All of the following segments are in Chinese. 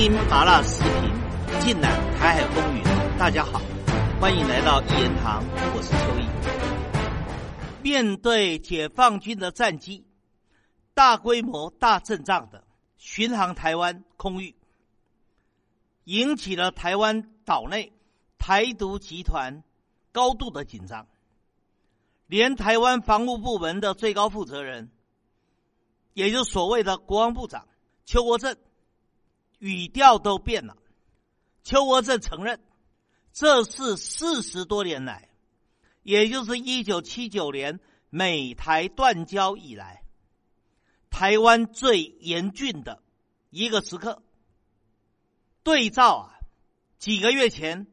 听麻辣视频，尽览台海风云。大家好，欢迎来到一言堂，我是邱毅。面对解放军的战机，大规模、大阵仗的巡航台湾空域，引起了台湾岛内台独集团高度的紧张。连台湾防务部门的最高负责人，也就是所谓的国防部长邱国正，语调都变了。邱国正承认，这是四十多年来，也就是一九七九年美台断交以来，台湾最严峻的一个时刻。对照啊，几个月前，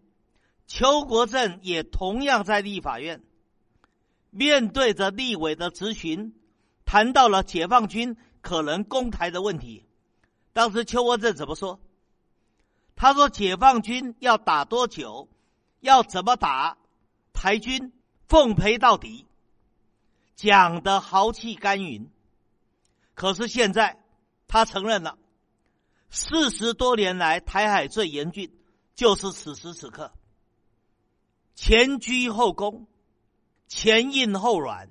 邱国正也同样在立法院。面对着立委的质询，谈到了解放军可能攻台的问题。当时邱国正怎么说？他说：“解放军要打多久，要怎么打，台军奉陪到底。”讲的豪气干云。可是现在他承认了，四十多年来台海最严峻，就是此时此刻，前居后攻。前硬后软，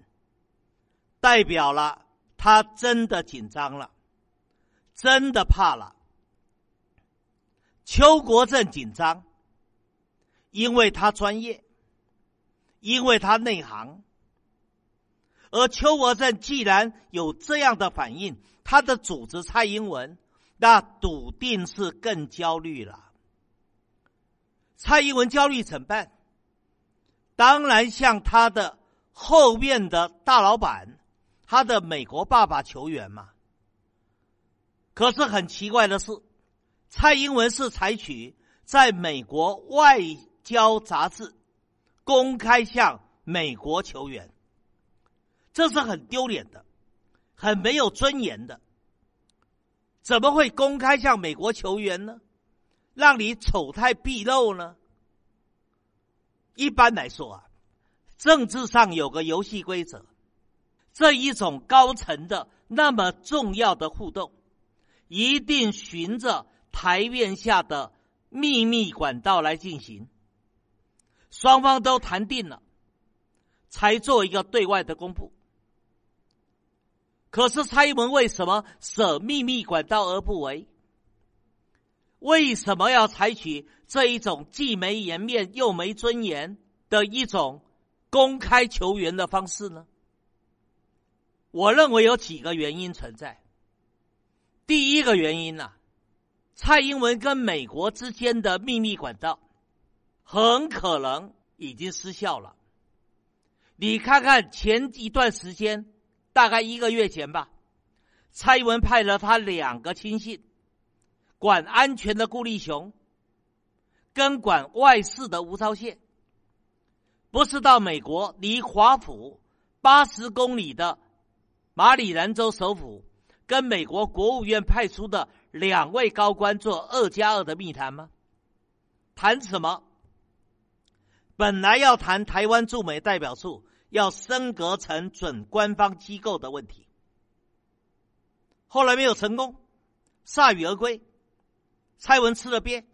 代表了他真的紧张了，真的怕了。邱国正紧张，因为他专业，因为他内行。而邱国正既然有这样的反应，他的组织蔡英文，那笃定是更焦虑了。蔡英文焦虑怎办？当然，向他的后面的大老板，他的美国爸爸求援嘛。可是很奇怪的是，蔡英文是采取在美国外交杂志公开向美国求援，这是很丢脸的，很没有尊严的。怎么会公开向美国求援呢？让你丑态毕露呢？一般来说啊，政治上有个游戏规则，这一种高层的那么重要的互动，一定循着台面下的秘密管道来进行。双方都谈定了，才做一个对外的公布。可是蔡英文为什么舍秘密管道而不为？为什么要采取这一种既没颜面又没尊严的一种公开求援的方式呢？我认为有几个原因存在。第一个原因呢，蔡英文跟美国之间的秘密管道很可能已经失效了。你看看前一段时间，大概一个月前吧，蔡英文派了他两个亲信。管安全的顾立雄，跟管外事的吴钊燮，不是到美国离华府八十公里的马里兰州首府，跟美国国务院派出的两位高官做二加二的密谈吗？谈什么？本来要谈台湾驻美代表处要升格成准官方机构的问题，后来没有成功，铩羽而归。蔡文吃了鳖，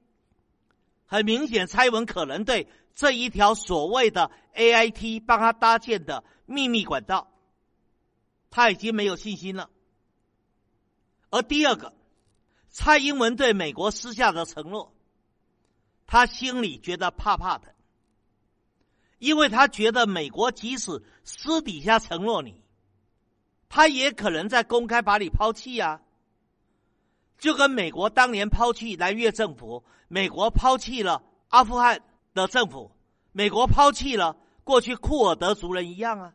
很明显，蔡文可能对这一条所谓的 A I T 帮他搭建的秘密管道，他已经没有信心了。而第二个，蔡英文对美国私下的承诺，他心里觉得怕怕的，因为他觉得美国即使私底下承诺你，他也可能在公开把你抛弃呀。就跟美国当年抛弃南越政府，美国抛弃了阿富汗的政府，美国抛弃了过去库尔德族人一样啊，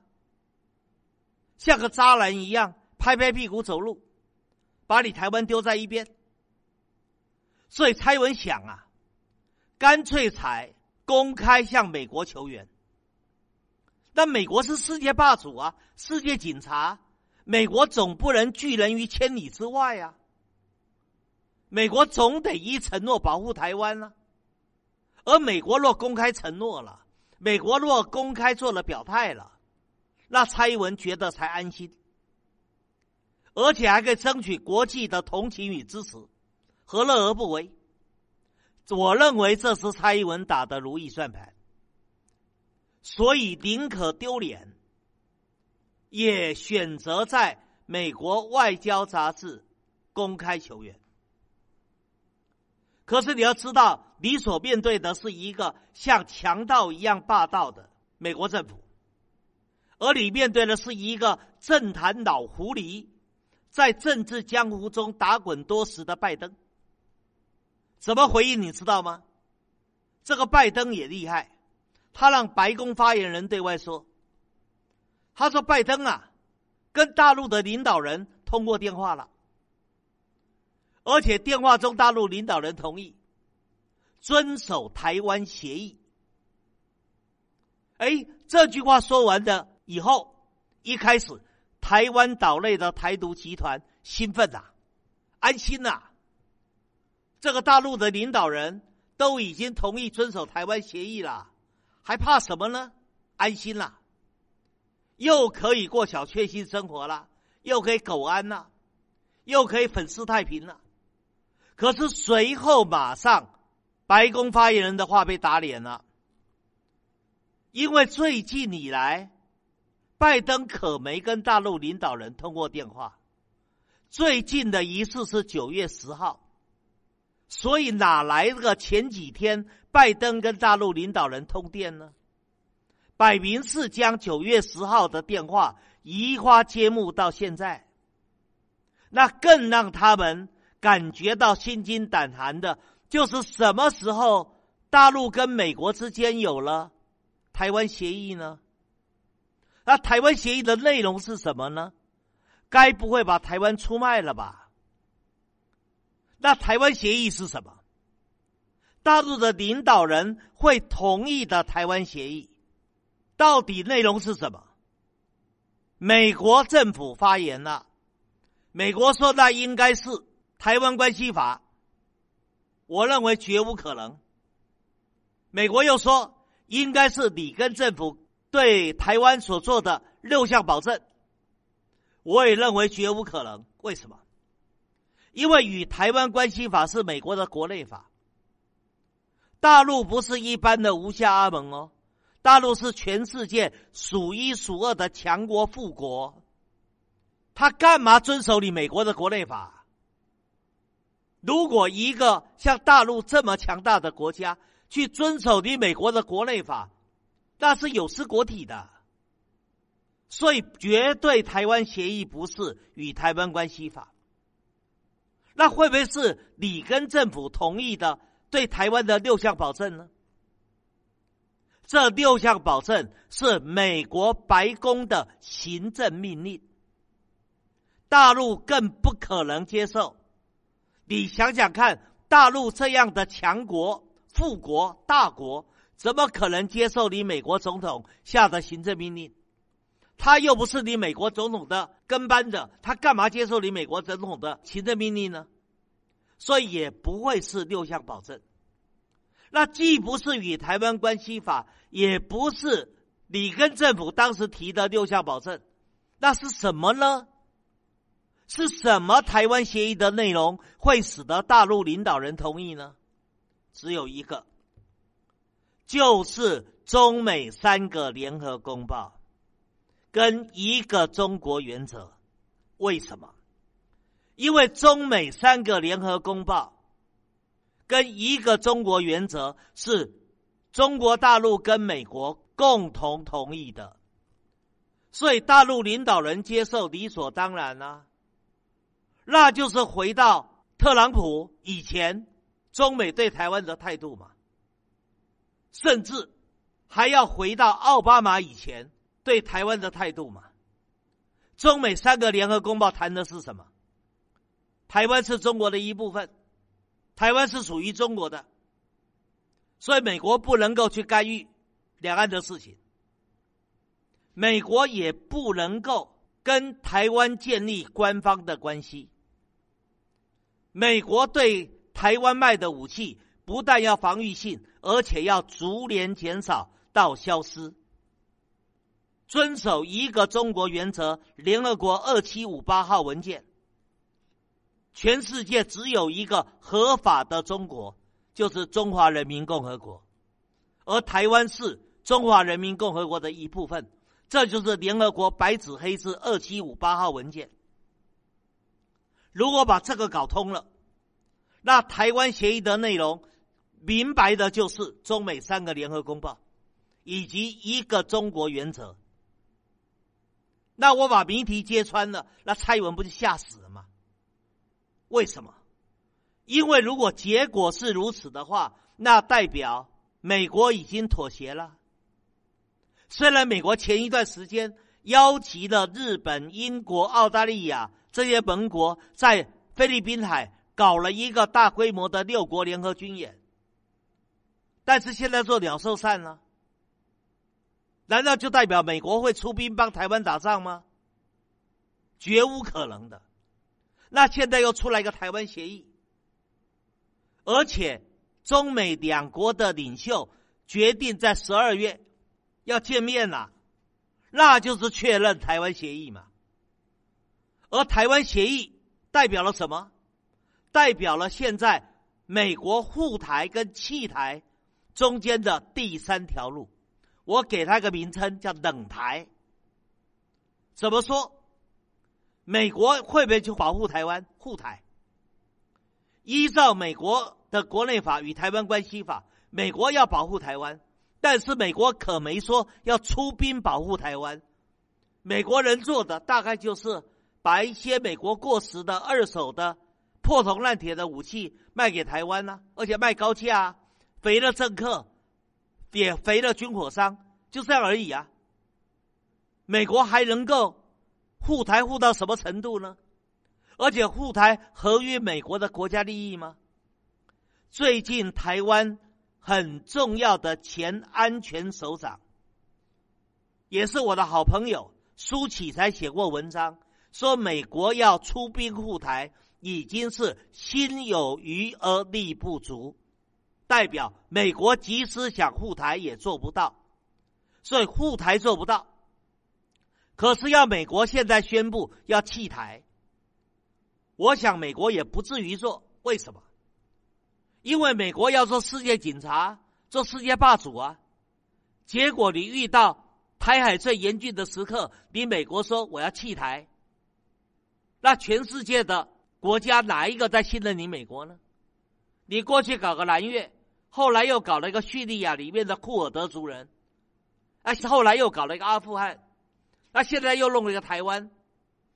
像个渣男一样拍拍屁股走路，把你台湾丢在一边。所以蔡英文想啊，干脆才公开向美国求援。但美国是世界霸主啊，世界警察，美国总不能拒人于千里之外呀。美国总得依承诺保护台湾了，而美国若公开承诺了，美国若公开做了表态了，那蔡英文觉得才安心，而且还可以争取国际的同情与支持，何乐而不为？我认为这是蔡英文打的如意算盘，所以宁可丢脸，也选择在美国外交杂志公开求援。可是你要知道，你所面对的是一个像强盗一样霸道的美国政府，而你面对的是一个政坛老狐狸，在政治江湖中打滚多时的拜登。怎么回应？你知道吗？这个拜登也厉害，他让白宫发言人对外说：“他说拜登啊，跟大陆的领导人通过电话了，而且电话中大陆领导人同意遵守台湾协议。”哎，这句话说完的以后，一开始台湾岛内的台独集团兴奋呐，安心呐。这个大陆的领导人都已经同意遵守台湾协议了，还怕什么呢？安心了，又可以过小确幸生活了，又可以苟安了，又可以粉饰太平了。可是随后马上，白宫发言人的话被打脸了，因为最近以来，拜登可没跟大陆领导人通过电话，最近的一次是九月十号。所以哪来这个前几天拜登跟大陆领导人通电呢？摆明是将九月十号的电话移花接木到现在，那更让他们感觉到心惊胆寒的，就是什么时候大陆跟美国之间有了台湾协议呢？那台湾协议的内容是什么呢？该不会把台湾出卖了吧？那台湾协议是什么？大陆的领导人会同意的台湾协议，到底内容是什么？美国政府发言了，美国说那应该是台湾关系法，我认为绝无可能。美国又说应该是里根政府对台湾所做的六项保证，我也认为绝无可能。为什么？因为与台湾关系法是美国的国内法，大陆不是一般的吴下阿蒙哦，大陆是全世界数一数二的强国富国，他干嘛遵守你美国的国内法？如果一个像大陆这么强大的国家去遵守你美国的国内法，那是有失国体的。所以，绝对台湾协议不是与台湾关系法。那会不会是里根政府同意的对台湾的六项保证呢？这六项保证是美国白宫的行政命令，大陆更不可能接受。你想想看，大陆这样的强国、富国、大国，怎么可能接受你美国总统下的行政命令？他又不是你美国总统的跟班的，他干嘛接受你美国总统的行政命令呢？所以也不会是六项保证。那既不是与台湾关系法，也不是你跟政府当时提的六项保证，那是什么呢？是什么台湾协议的内容会使得大陆领导人同意呢？只有一个，就是中美三个联合公报。跟一个中国原则，为什么？因为中美三个联合公报跟一个中国原则是中国大陆跟美国共同同意的，所以大陆领导人接受理所当然啊。那就是回到特朗普以前中美对台湾的态度嘛，甚至还要回到奥巴马以前。对台湾的态度嘛，中美三个联合公报谈的是什么？台湾是中国的一部分，台湾是属于中国的，所以美国不能够去干预两岸的事情，美国也不能够跟台湾建立官方的关系。美国对台湾卖的武器不但要防御性，而且要逐年减少到消失。遵守一个中国原则，联合国二七五八号文件，全世界只有一个合法的中国，就是中华人民共和国，而台湾是中华人民共和国的一部分。这就是联合国白纸黑字二七五八号文件。如果把这个搞通了，那台湾协议的内容明白的就是中美三个联合公报，以及一个中国原则。那我把谜题揭穿了，那蔡英文不就吓死了吗？为什么？因为如果结果是如此的话，那代表美国已经妥协了。虽然美国前一段时间邀集了日本、英国、澳大利亚这些盟国在菲律宾海搞了一个大规模的六国联合军演，但是现在做鸟兽散了。难道就代表美国会出兵帮台湾打仗吗？绝无可能的。那现在又出来一个台湾协议，而且中美两国的领袖决定在十二月要见面了，那就是确认台湾协议嘛。而台湾协议代表了什么？代表了现在美国护台跟弃台中间的第三条路。我给他一个名称叫“冷台”。怎么说？美国会不会去保护台湾护台？依照美国的国内法与台湾关系法，美国要保护台湾，但是美国可没说要出兵保护台湾。美国人做的大概就是把一些美国过时的二手的破铜烂铁的武器卖给台湾呢，而且卖高价，肥了政客。也肥了军火商，就这样而已啊。美国还能够护台护到什么程度呢？而且护台合于美国的国家利益吗？最近台湾很重要的前安全首长，也是我的好朋友苏启才写过文章，说美国要出兵护台，已经是心有余而力不足。代表美国即使想护台也做不到，所以护台做不到。可是要美国现在宣布要弃台，我想美国也不至于做。为什么？因为美国要做世界警察，做世界霸主啊。结果你遇到台海最严峻的时刻，你美国说我要弃台，那全世界的国家哪一个在信任你美国呢？你过去搞个南越。后来又搞了一个叙利亚里面的库尔德族人，啊，后来又搞了一个阿富汗，那现在又弄了一个台湾，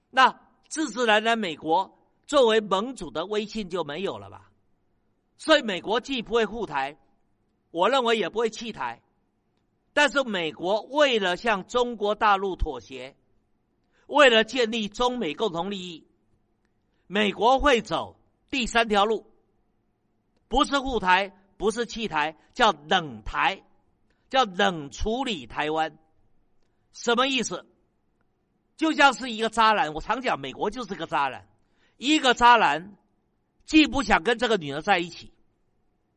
那自自然然美国作为盟主的威信就没有了吧？所以美国既不会护台，我认为也不会弃台，但是美国为了向中国大陆妥协，为了建立中美共同利益，美国会走第三条路，不是护台。不是弃台，叫冷台，叫冷处理台湾，什么意思？就像是一个渣男。我常讲，美国就是个渣男。一个渣男既不想跟这个女的在一起，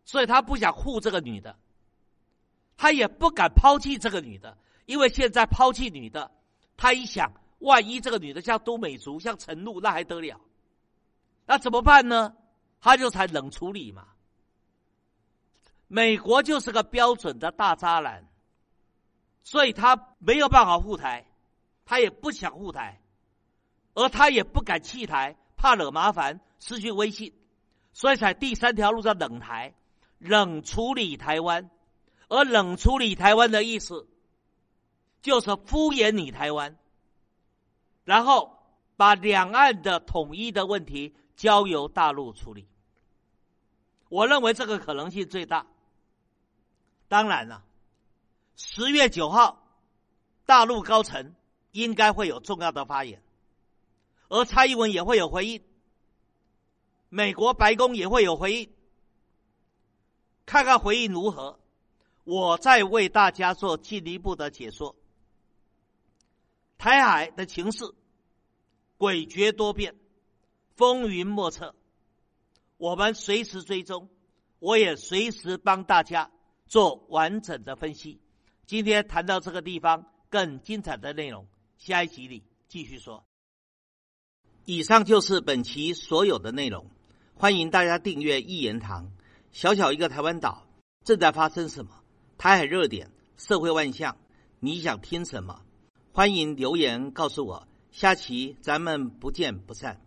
所以他不想护这个女的，他也不敢抛弃这个女的，因为现在抛弃女的，他一想，万一这个女的像都美竹、像陈露，那还得了？那怎么办呢？他就才冷处理嘛。美国就是个标准的大渣男，所以他没有办法护台，他也不想护台，而他也不敢弃台，怕惹麻烦，失去威信，所以才第三条路叫冷台，冷处理台湾，而冷处理台湾的意思，就是敷衍你台湾，然后把两岸的统一的问题交由大陆处理。我认为这个可能性最大。当然了，十月九号，大陆高层应该会有重要的发言，而蔡英文也会有回应，美国白宫也会有回应，看看回应如何，我再为大家做进一步的解说。台海的情势诡谲多变，风云莫测，我们随时追踪，我也随时帮大家。做完整的分析。今天谈到这个地方，更精彩的内容，下一集里继续说。以上就是本期所有的内容。欢迎大家订阅一言堂。小小一个台湾岛，正在发生什么？台海热点，社会万象，你想听什么？欢迎留言告诉我。下期咱们不见不散。